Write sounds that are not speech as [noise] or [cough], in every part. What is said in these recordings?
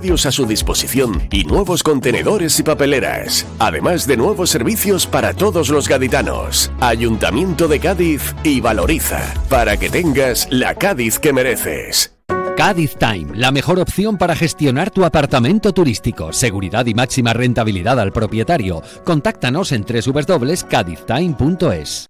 a su disposición y nuevos contenedores y papeleras, además de nuevos servicios para todos los gaditanos. Ayuntamiento de Cádiz y Valoriza, para que tengas la Cádiz que mereces. Cádiz Time, la mejor opción para gestionar tu apartamento turístico. Seguridad y máxima rentabilidad al propietario. Contáctanos en www.cadiztime.es.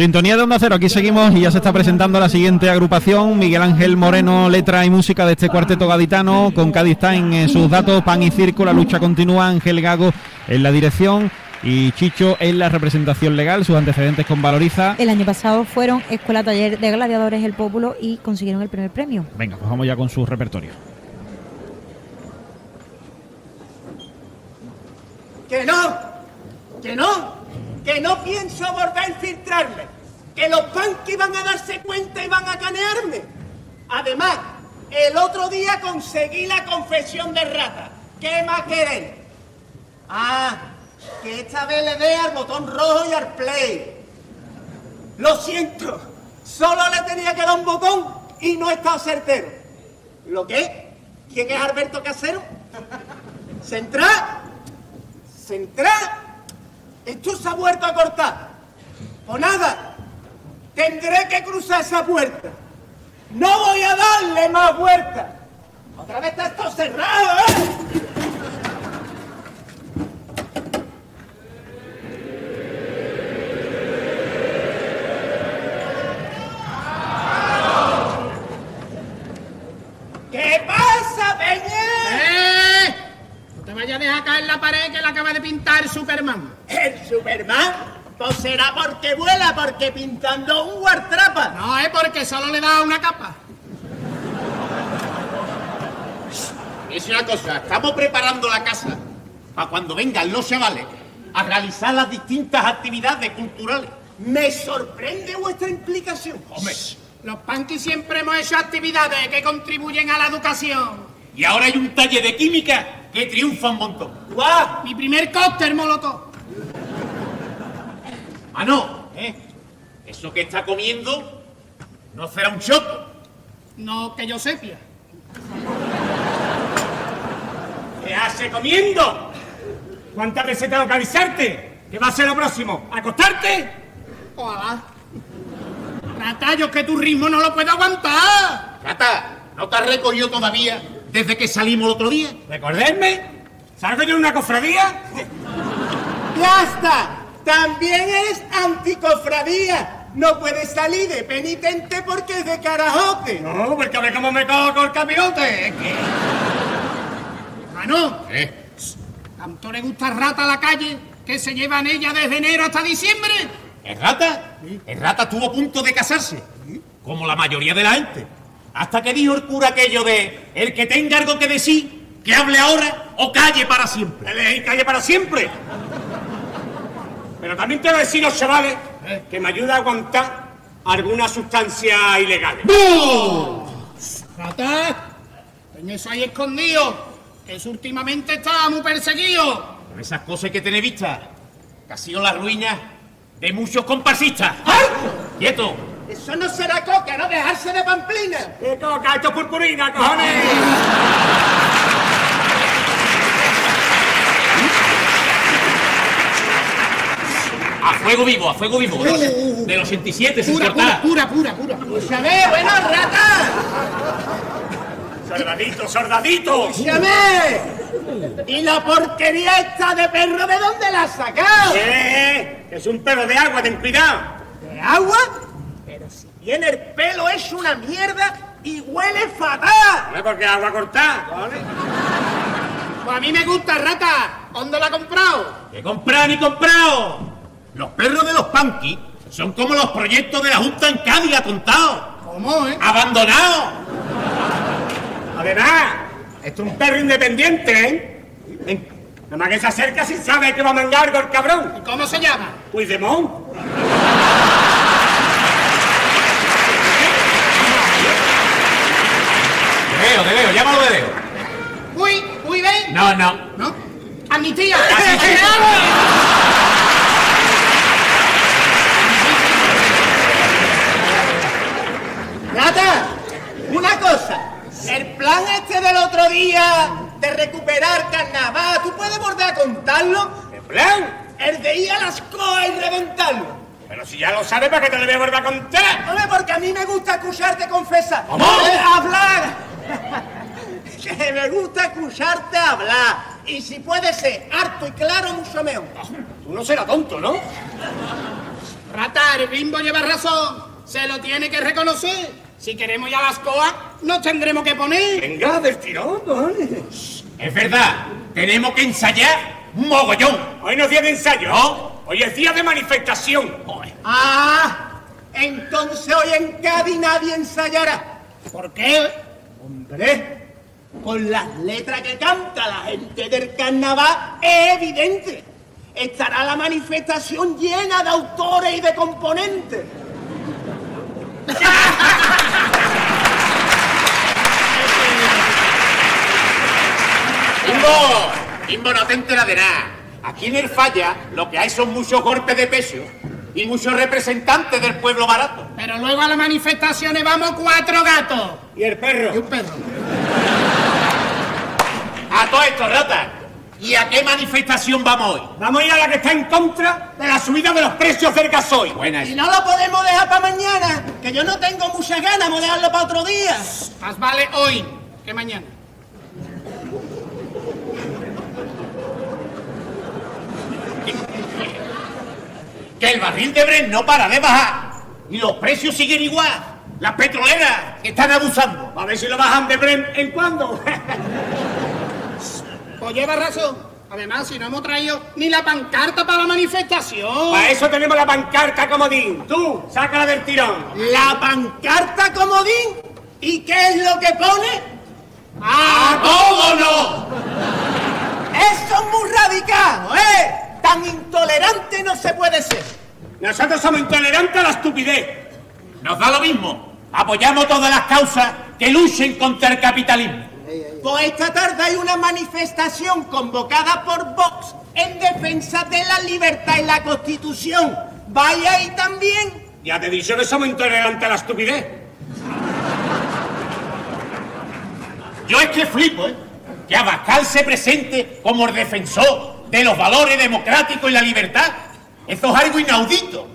Sintonía de Onda Cero, aquí seguimos y ya se está presentando la siguiente agrupación. Miguel Ángel Moreno, letra y música de este cuarteto gaditano, con Cádiz en sus datos, Pan y Circo, la lucha continúa, Ángel Gago en la dirección y Chicho en la representación legal, sus antecedentes con Valoriza. El año pasado fueron Escuela Taller de Gladiadores El Pópulo y consiguieron el primer premio. Venga, pues vamos ya con su repertorio. Que no, que no, que no pienso volver a infiltrarme, que los punky van a darse cuenta y van a canearme. Además, el otro día conseguí la confesión de rata. ¿Qué más queréis? Ah, que esta vez le dé al botón rojo y al play. Lo siento, solo le tenía que dar un botón y no he estado certero. ¿Lo qué? ¿Quién es Alberto Casero? ¿Central? ¿Central? Esto se ha vuelto a cortar. O nada, tendré que cruzar esa puerta. No voy a darle más vueltas. Otra vez está esto cerrado, ¿eh? ¿Qué pasa, Peña? ¡Eh! No te vayas a dejar caer la pared que la acaba de pintar Superman. ¿El Superman? Pues será porque vuela, porque pintando un guartrapa. No, es porque solo le da una capa. Es una cosa, estamos preparando la casa para cuando vengan los chavales a realizar las distintas actividades culturales. Me sorprende vuestra implicación. Hombre, Los punkies siempre hemos hecho actividades que contribuyen a la educación. y ahora hay un taller de química que triunfa un montón. ¡Guau! Mi primer cóctel molotov. Ah, no, ¿eh? Eso que está comiendo no será un choco. No que yo sepia. ¿Qué hace comiendo? ¿Cuántas veces tengo que avisarte? ¿Qué va a ser lo próximo? ¿Acostarte? Ojalá. Ratallos, que tu ritmo no lo puedo aguantar. Rata, ¿no te has recogido todavía desde que salimos el otro día? ¿Recordarme? ¿Salgo yo en una cofradía? ¡Ya está! También eres anticofradía. No puedes salir de penitente porque es de carajote. No, porque a ver cómo me cojo con el camiote. Es que... Mano, ¿Eh? ¿tanto le gusta rata a la calle que se llevan ella desde enero hasta diciembre? ¿El rata? El rata estuvo a punto de casarse, como la mayoría de la gente. Hasta que dijo el cura aquello de el que tenga algo que decir, que hable ahora o calle para siempre. Calle para siempre. Pero también te voy a decir los chavales que me ayuda a aguantar alguna sustancia ilegal. Rata, en eso hay escondido, que eso últimamente está muy perseguido. Con esas cosas hay que tener vista, que ha sido la ruina de muchos comparsistas. ¡Quieto! Eso no será coca, no dejarse de pamplina. ¿Qué coca? Esto es purpurina, cojones. Fuego vivo, a fuego vivo. De los, del 87, sin Pura, cortar. pura, pura, pura, pura. ¡Escúchame, bueno, rata! ¡Soldadito, soldadito! ¡Escúchame! ¿Y la porquería esta de perro de dónde la has sacado? ¿Qué? Es un perro de agua, ten cuidado. ¿De agua? Pero si tiene el pelo es una mierda y huele fatal. ¿No porque agua cortada? Pues a mí me gusta, rata. ¿Dónde la ha comprado? ¡Que comprar ni comprado! Los perros de los punky son como los proyectos de la Junta en Cádiz, atontado. ¿Cómo, eh? ¡Abandonados! Además, esto es un perro independiente, ¿eh? Ven, Nada más que se acerca sin saber que va a mangar algo el cabrón. ¿Y cómo se llama? Puigdemont. De Leo, de Leo, llámalo de Leo. Uy, uy, ven. No, no. ¿No? Amnistía. [laughs] Nata, una cosa. El plan este del otro día de recuperar carnaval, ¿tú puedes volver a contarlo? ¿El plan? El de ir a las coas y reventarlo. Pero si ya lo sabes, ¿para qué te lo voy a volver a contar? Hombre, porque a mí me gusta escucharte confesar. ¿Cómo? Eh, hablar. [laughs] que me gusta escucharte hablar. Y si puede ser harto y claro, mucho mejor. Tú no serás tonto, ¿no? Rata, el bimbo lleva razón. Se lo tiene que reconocer. Si queremos ir a las coas, nos tendremos que poner. Venga, del tirón, ¿vale? Es verdad, tenemos que ensayar un mogollón. Hoy no es día de ensayo. ¿No? Hoy es día de manifestación. Joder. Ah, entonces hoy en Cádiz nadie ensayará. ¿Por qué? Hombre, con las letras que canta la gente del carnaval es evidente. Estará la manifestación llena de autores y de componentes. Imbo, Imbo, no te enteras de nada. Aquí en el Falla lo que hay son muchos golpes de peso y muchos representantes del pueblo barato. Pero luego a las manifestaciones vamos cuatro gatos. ¿Y el perro? Y un perro. A todo esto, rata. ¿Y a qué manifestación vamos hoy? Vamos a ir a la que está en contra de la subida de los precios del gasoil. Buena Y no lo podemos dejar para mañana, que yo no tengo muchas ganas, a dejarlo para otro día. Más vale hoy que mañana. Que el barril de Bren no para de bajar y los precios siguen igual. Las petroleras están abusando. A ver si lo bajan de Bren en cuándo. [laughs] Pues lleva razón. Además, si no hemos traído ni la pancarta para la manifestación. Para eso tenemos la pancarta comodín. Tú, sácala del tirón. ¿La pancarta comodín? ¿Y qué es lo que pone? ¡A todo no! Eso es muy radical, ¿eh? Tan intolerante no se puede ser. Nosotros somos intolerantes a la estupidez. Nos da lo mismo. Apoyamos todas las causas que luchen contra el capitalismo. Pues esta tarde hay una manifestación convocada por Vox en defensa de la libertad y la Constitución. Vaya ahí también. Ya te he dicho que somos intolerantes a la estupidez. Yo es que flipo, ¿eh? Que Abascal se presente como el defensor de los valores democráticos y la libertad. Eso es algo inaudito.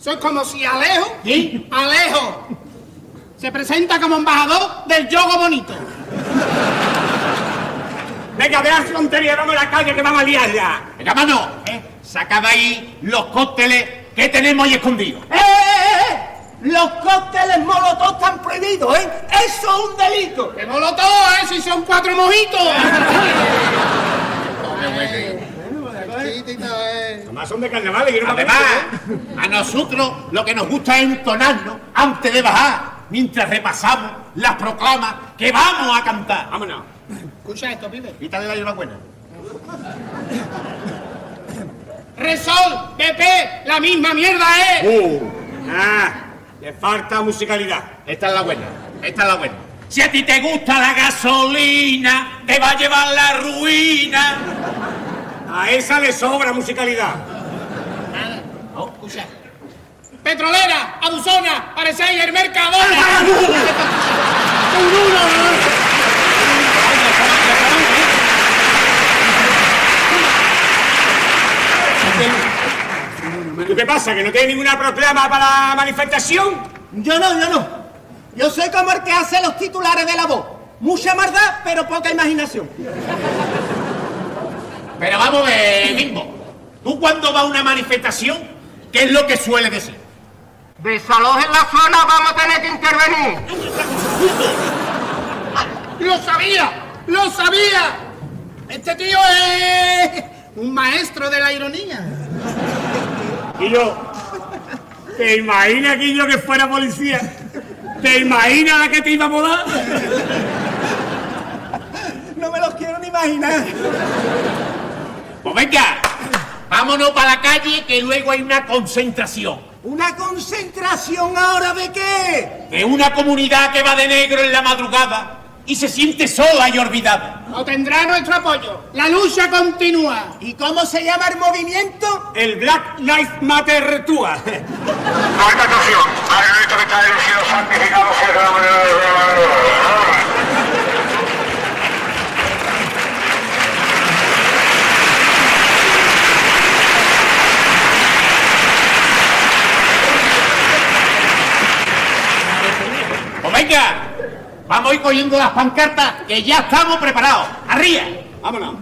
Eso es como si Alejo, ¿Sí? Alejo, se presenta como embajador del yogo bonito. Venga, vean frontería, vamos a la calle que vamos a liarla. Venga, mano, ¿eh? saca de ahí los cócteles que tenemos ahí escondidos. ¡Eh, eh, eh! Los cócteles molotov están prohibidos, ¿eh? Eso es un delito. ¡Qué molotov, eh! Si son cuatro mojitos. [laughs] Además son de carnaval y no Además, acuerdo, a nosotros lo que nos gusta es entonarnos antes de bajar, mientras repasamos las proclamas que vamos a cantar. Vámonos. Escucha esto, pibe. Quítale la una buena. Resol, PP, la misma mierda, ¿eh? Uh, ah, le falta musicalidad. Esta es la buena, esta es la buena. Si a ti te gusta la gasolina, te va a llevar la ruina. A esa le sobra musicalidad. No, escucha. Petrolera, Abusona, Parecéis, el Mercadona. ¿Y qué pasa? ¿Que no tiene ninguna proclama para la manifestación? Yo no, yo no. Yo soy como el que hace los titulares de la voz. Mucha maldad, pero poca imaginación. Pero vamos a ver, Bimbo. Tú cuando vas a una manifestación, ¿qué es lo que suele decir? Desalojen la zona, vamos a tener que intervenir. ¡Lo sabía! ¡Lo sabía! Este tío es un maestro de la ironía. Y yo, ¿te imaginas, Guillo, que fuera policía? ¿Te imaginas la que te iba a dar? No me los quiero ni imaginar. Pues venga, vámonos para la calle que luego hay una concentración. ¿Una concentración ahora de qué? De una comunidad que va de negro en la madrugada y se siente sola y olvidada. No tendrá nuestro apoyo. La lucha continúa. ¿Y cómo se llama el movimiento? El Black Lives Matter Tua. No hay que está elegido santificado venga, vamos a ir cogiendo las pancartas que ya estamos preparados. ¡Arriba! Vámonos.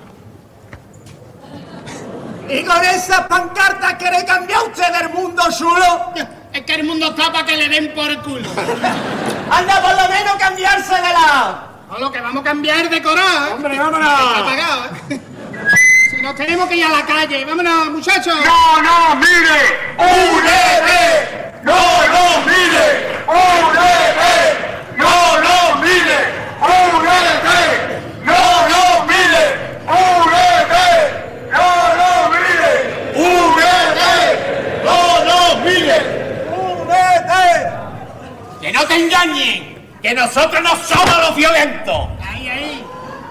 ¿Y con esas pancartas quiere cambiar usted del mundo chulo? Es que el mundo está para que le den por el culo. [laughs] Anda por lo menos cambiarse de lado. No, lo que vamos a cambiar de coral. Hombre, vámonos. Está apagado, ¿eh? Si nos tenemos que ir a la calle. Vámonos, muchachos. ¡No, no, mire! ¡Únete! ¡No, no, mire! ¡Únete! ¡No, no, mire! ¡Únete! ¡No, no, mire! ¡Únete! ¡No, no, mire! ¡Únete! ¡No, no, mire! ¡Únete! ¡Que no te engañen! ¡Que nosotros no somos los violentos! Ahí, ahí.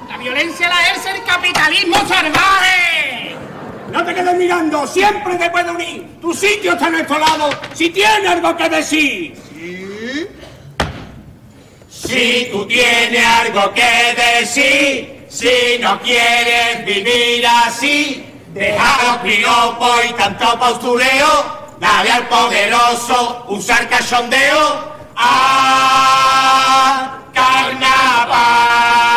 La violencia la ejerce el capitalismo salvaje. No te quedes mirando, siempre te puede unir. Tu sitio está a nuestro lado, si tiene algo que decir. Si tú tienes algo que decir, si no quieres vivir así, deja los piropos y tanto postureo, dale al poderoso usar cachondeo. ¡Ah! ¡Carnaval!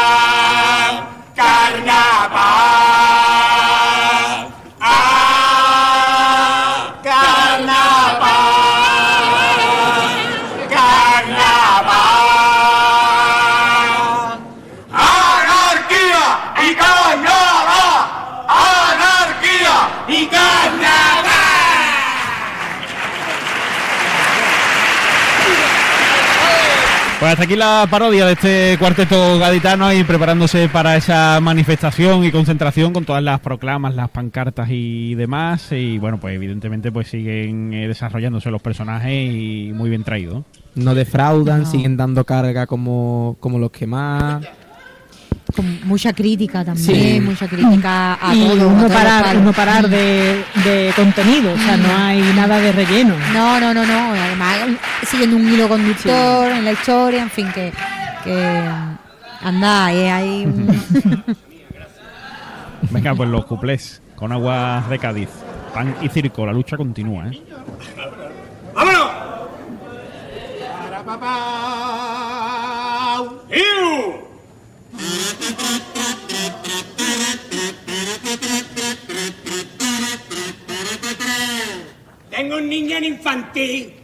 Pues hasta aquí la parodia de este cuarteto gaditano y preparándose para esa manifestación y concentración con todas las proclamas, las pancartas y demás. Y bueno, pues evidentemente pues siguen eh, desarrollándose los personajes y muy bien traídos. No defraudan, No. siguen dando carga como, como los que más. Con mucha crítica también, Sí. mucha crítica a y todo. no parar, no parar de, de contenido, o sea, no hay nada de relleno. No, no, no, no. Además, siguiendo un hilo conductor en la historia, en fin, que. que anda, eh, hay un- Venga, pues los cuplés con aguas de Cádiz. Pan y circo, la lucha continúa, ¿eh? ¡Vámonos! Para papá. ¡Iu! Tengo un niño en infantil.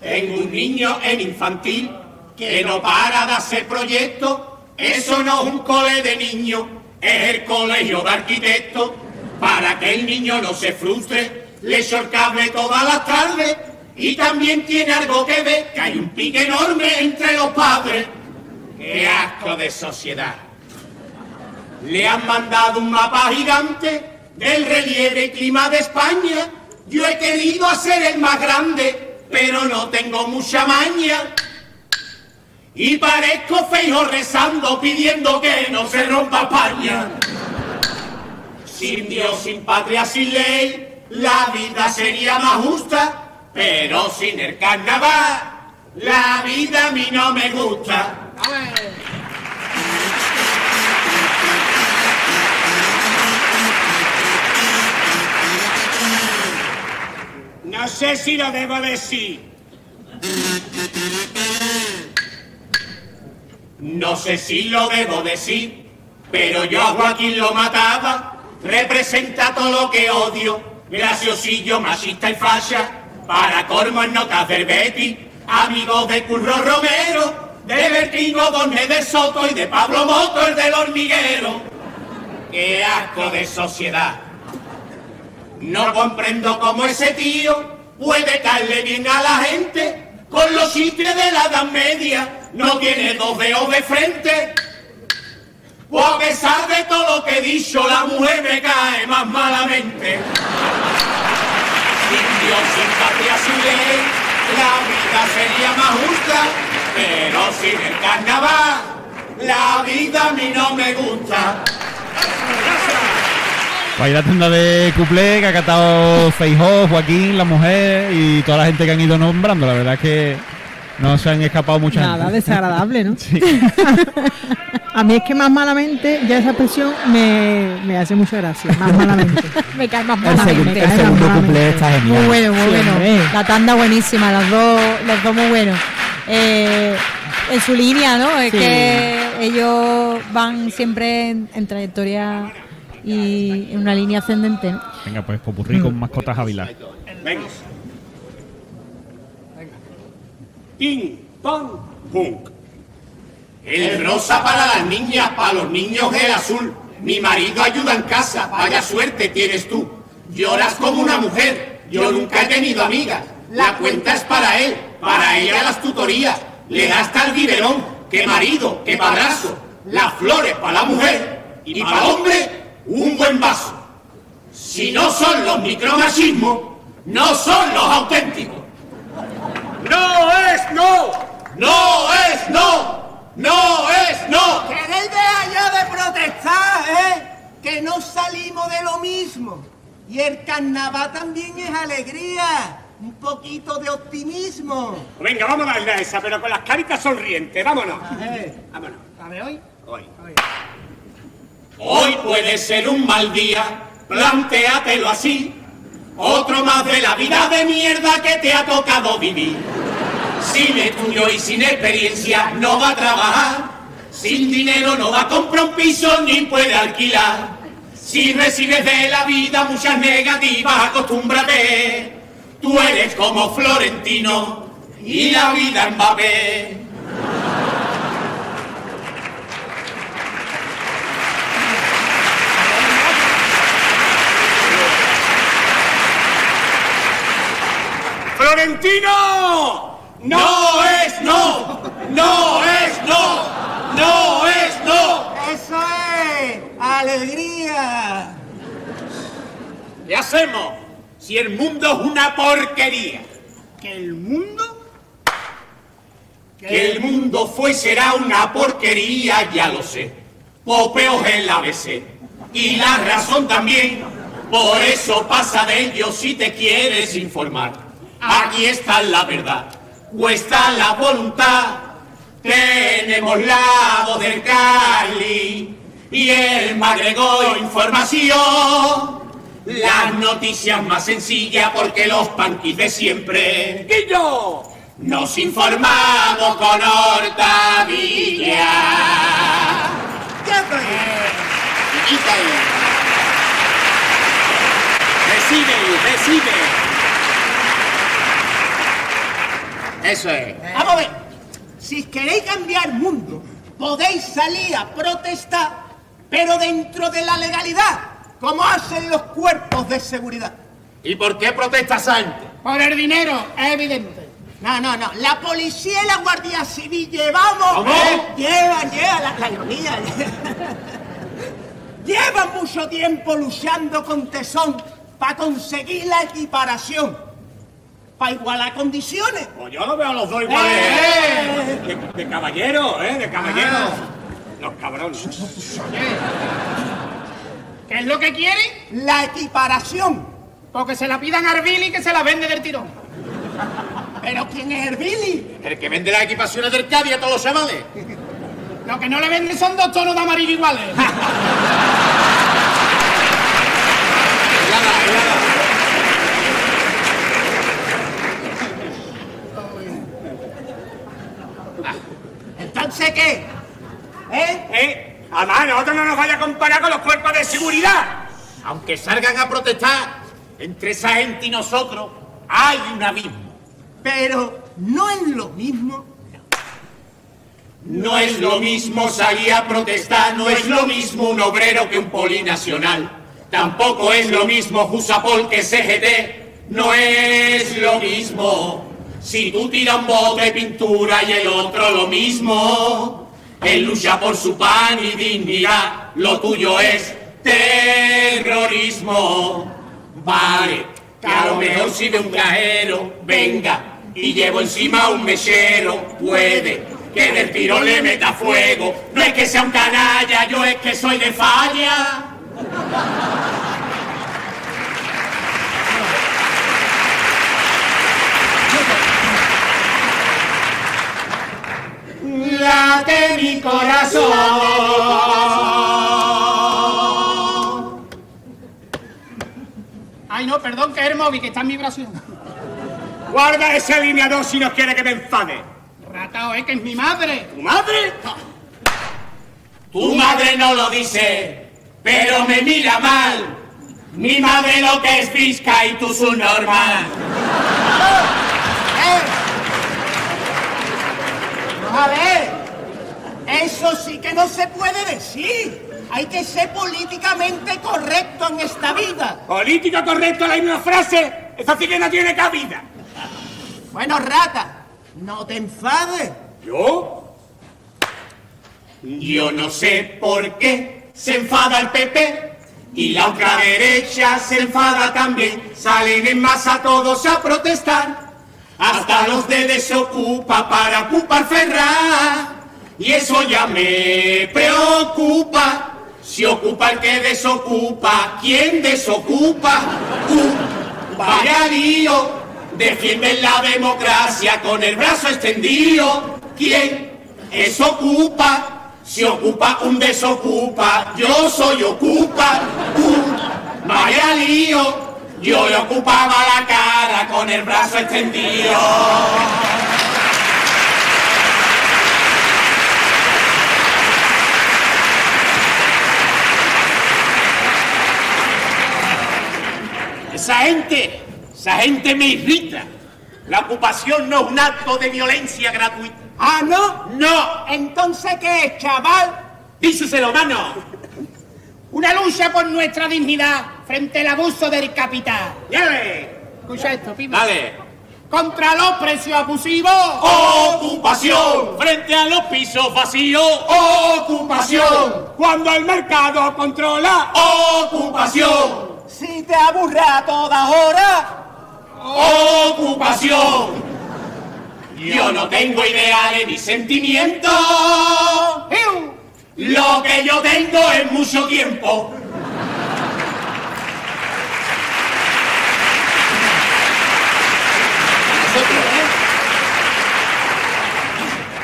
Tengo un niño en infantil que no para de hacer proyectos. Eso no es un cole de niños, es el colegio de arquitectos. Para que el niño no se frustre, le echo el cable todas las tardes. Y también tiene algo que ver, que hay un pique enorme entre los padres. ¡Qué asco de sociedad! Le han mandado un mapa gigante del relieve y clima de España. Yo he querido hacer el más grande, pero no tengo mucha maña. Y parezco feijo rezando, pidiendo que no se rompa España. Sin Dios, sin patria, sin ley, la vida sería más justa. Pero sin el carnaval, la vida a mí no me gusta. No sé si lo debo decir. No sé si lo debo decir, pero yo a Joaquín lo mataba. Representa todo lo que odio, graciosillo, machista y fascia. Para colmo en notas del Betty, amigo de Curro Romero, de Bertín Godone de Soto y de Pablo Moto, el del hormiguero. ¡Qué asco de sociedad! No comprendo cómo ese tío puede caerle bien a la gente con los chistes de la Edad Media. No tiene dos dedos de frente. Pues a pesar de todo lo que he dicho, la mujer me cae más malamente. Dios, sin patria, sin ley, la vida sería más justa, pero sin el carnaval, la vida a mí no me gusta. Pues ahí la tanda de cuplé que ha catado Feijó, Joaquín, la mujer y toda la gente que han ido nombrando. La verdad es que no se han escapado muchas Nada desagradable, ¿no? [laughs] A mí es que más malamente, ya esa expresión me, me hace mucha gracia. Más malamente. [laughs] Me cae más El, malamente. segundo- me el segundo cumple está Muy genial. bueno, muy Sí, bueno. hombre. La tanda buenísima, los dos, los dos muy buenos. Eh, en su línea, ¿no? Es Sí. que ellos van siempre en, en trayectoria y en una línea ascendente, ¿no? Venga, pues Popurrí con mascotas Ávila. Venga. Ping, pong, punk. El rosa para las niñas, para los niños el azul. Mi marido ayuda en casa, vaya suerte tienes tú. Lloras como una mujer, yo nunca he tenido amigas. La cuenta es para él, para ella las tutorías. Le da hasta el biberón, que marido, que padrazo. Las flores para la mujer y para el hombre un buen vaso. Si no son los micromachismos, no son los auténticos. No es no, no es no, no es no. ¿Queréis dejar ya de protestar, eh? Que no salimos de lo mismo. Y el carnaval también es alegría. Un poquito de optimismo. Venga, vamos a darle a esa, pero con las caritas sonrientes, vámonos. Vámonos. ¿La de hoy? Hoy. Hoy puede ser un mal día, plantéatelo así. Otro más de la vida de mierda que te ha tocado vivir. Sin estudio y sin experiencia no va a trabajar. Sin dinero no va a comprar un piso ni puede alquilar. Si recibes de la vida muchas negativas, acostúmbrate. Tú eres como Florentino y la vida Mbappé. ¡Florentino! ¡No es no! ¡No es no! ¡No es no! ¡Eso es! ¡Alegría! ¿Qué hacemos si el mundo es una porquería? ¿Que el mundo? Que el mundo fue y será una porquería, ya lo sé. Popeo es el ABC. Y la razón también. Por eso pasa de ello si te quieres informar. Aquí está la verdad. Cuesta la voluntad. Tenemos la voz del Cali. Y el Magregó información. Las noticias más sencillas porque los panquis de siempre. ¡Guillo! Nos informamos con Hortavilla. Recibe, recibe. Eso es. Vamos a ver. Si queréis cambiar el mundo, podéis salir a protestar, pero dentro de la legalidad, como hacen los cuerpos de seguridad. ¿Y por qué protestas antes? Por el dinero, es evidente. No, no, no. La policía y la Guardia Civil llevamos. ¿Cómo? Eh, llevan, llevan, la, la ironía. [laughs] llevan mucho tiempo luchando con tesón para conseguir la equiparación. Para igualar condiciones. Pues yo lo veo a los dos iguales, Eh. De, de caballero, ¿eh? De caballero. Ah. Los cabrones. ¿Qué es lo que quieren? La equiparación. Porque se la pidan a Arbili y que se la vende del tirón. ¿Pero quién es Herbili? El que vende las equipaciones del Cádiz a todos los chavales. Lo que no le venden son dos tonos de amarillo iguales. [laughs] ¿Entonces qué? ¿Eh? ¿Eh? Además, nosotros no nos vaya a comparar con los cuerpos de seguridad. Aunque salgan a protestar, entre esa gente y nosotros hay un abismo. Pero no es lo mismo. No es lo mismo salir a protestar, no es lo mismo un obrero que un polinacional. Tampoco es lo mismo Jusapol que CGT, no es lo mismo. Si tú tiras un bote de pintura y el otro lo mismo, Él lucha por su pan y dignidad, lo tuyo es terrorismo. Vale, que a lo mejor si de un cajero venga y llevo encima un mechero, puede que del tiro le meta fuego. No es que sea un canalla, yo es que soy de falla. Mi corazón. Ay, no, perdón, que es el móvil, que está en vibración. Guarda ese alineador si no quiere que te enfade. Ratao, es que es mi madre. ¿Tu madre? Tu madre no lo dice, pero me mira mal. Mi madre lo que es fisca y tú su normal. A ver, eso sí que no se puede decir. Hay que ser políticamente correcto en esta vida. Política correcto la misma frase. Esa sí que no tiene cabida. Bueno, rata, no te enfades. ¿Yo? Yo no sé por qué se enfada el PP y la otra derecha se enfada también. Salen en masa todos a protestar, hasta los de desocupa para ocupar Ferraz. Y eso ya me preocupa. Si ocupa el que desocupa, ¿quién desocupa? Uh, vaya lío, defienden la democracia con el brazo extendido. ¿Quién es ocupa? Si ocupa un desocupa, yo soy ocupa. Uh, vaya lío, yo le ocupaba la cara con el brazo extendido. Esa gente, esa gente me irrita. La ocupación no es un acto de violencia gratuita. ¿Ah, no? No. Entonces, ¿qué es, chaval? Díselo, mano. Una lucha por nuestra dignidad frente al abuso del capital. ¡Dale! Escucha esto, pibe. Dale. Contra los precios abusivos. Ocupación. Frente a los pisos vacíos. Ocupación. Cuando el mercado controla. Ocupación. Si te aburre a toda hora. Ocupación. Yo no tengo ideales ni sentimientos. Lo que yo tengo es mucho tiempo.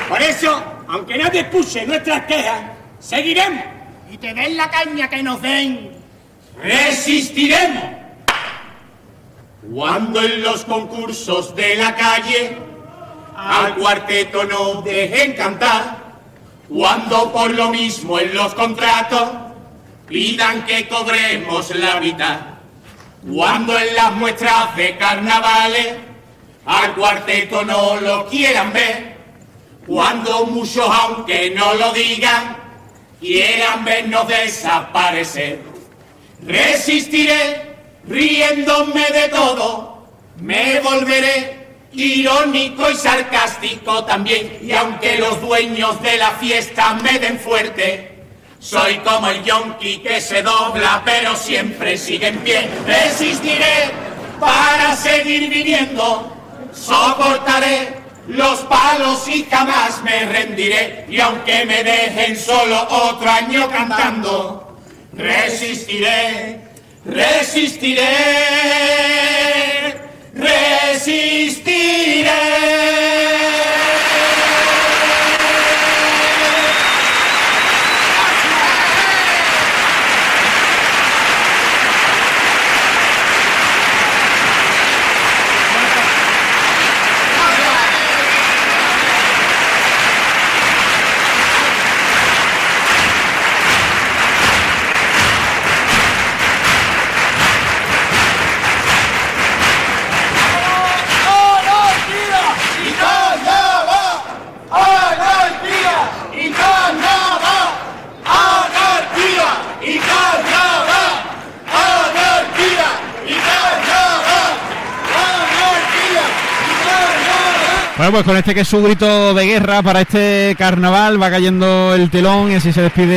Por eso, aunque nadie escuche nuestras quejas, seguiremos. Y te den la caña que nos den. Resistiremos. Cuando en los concursos de la calle al cuarteto no dejen cantar, cuando por lo mismo en los contratos pidan que cobremos la mitad, cuando en las muestras de carnavales al cuarteto no lo quieran ver, cuando muchos aunque no lo digan quieran vernos desaparecer. Resistiré riéndome de todo, me volveré irónico y sarcástico también, y aunque los dueños de la fiesta me den fuerte, soy como el yonki que se dobla pero siempre sigue en pie. Resistiré para seguir viviendo, soportaré los palos y jamás me rendiré, y aunque me dejen solo otro año cantando, resistiré, resistiré, resistiré. Pues con este que es su grito de guerra para este carnaval va cayendo el telón y así se despide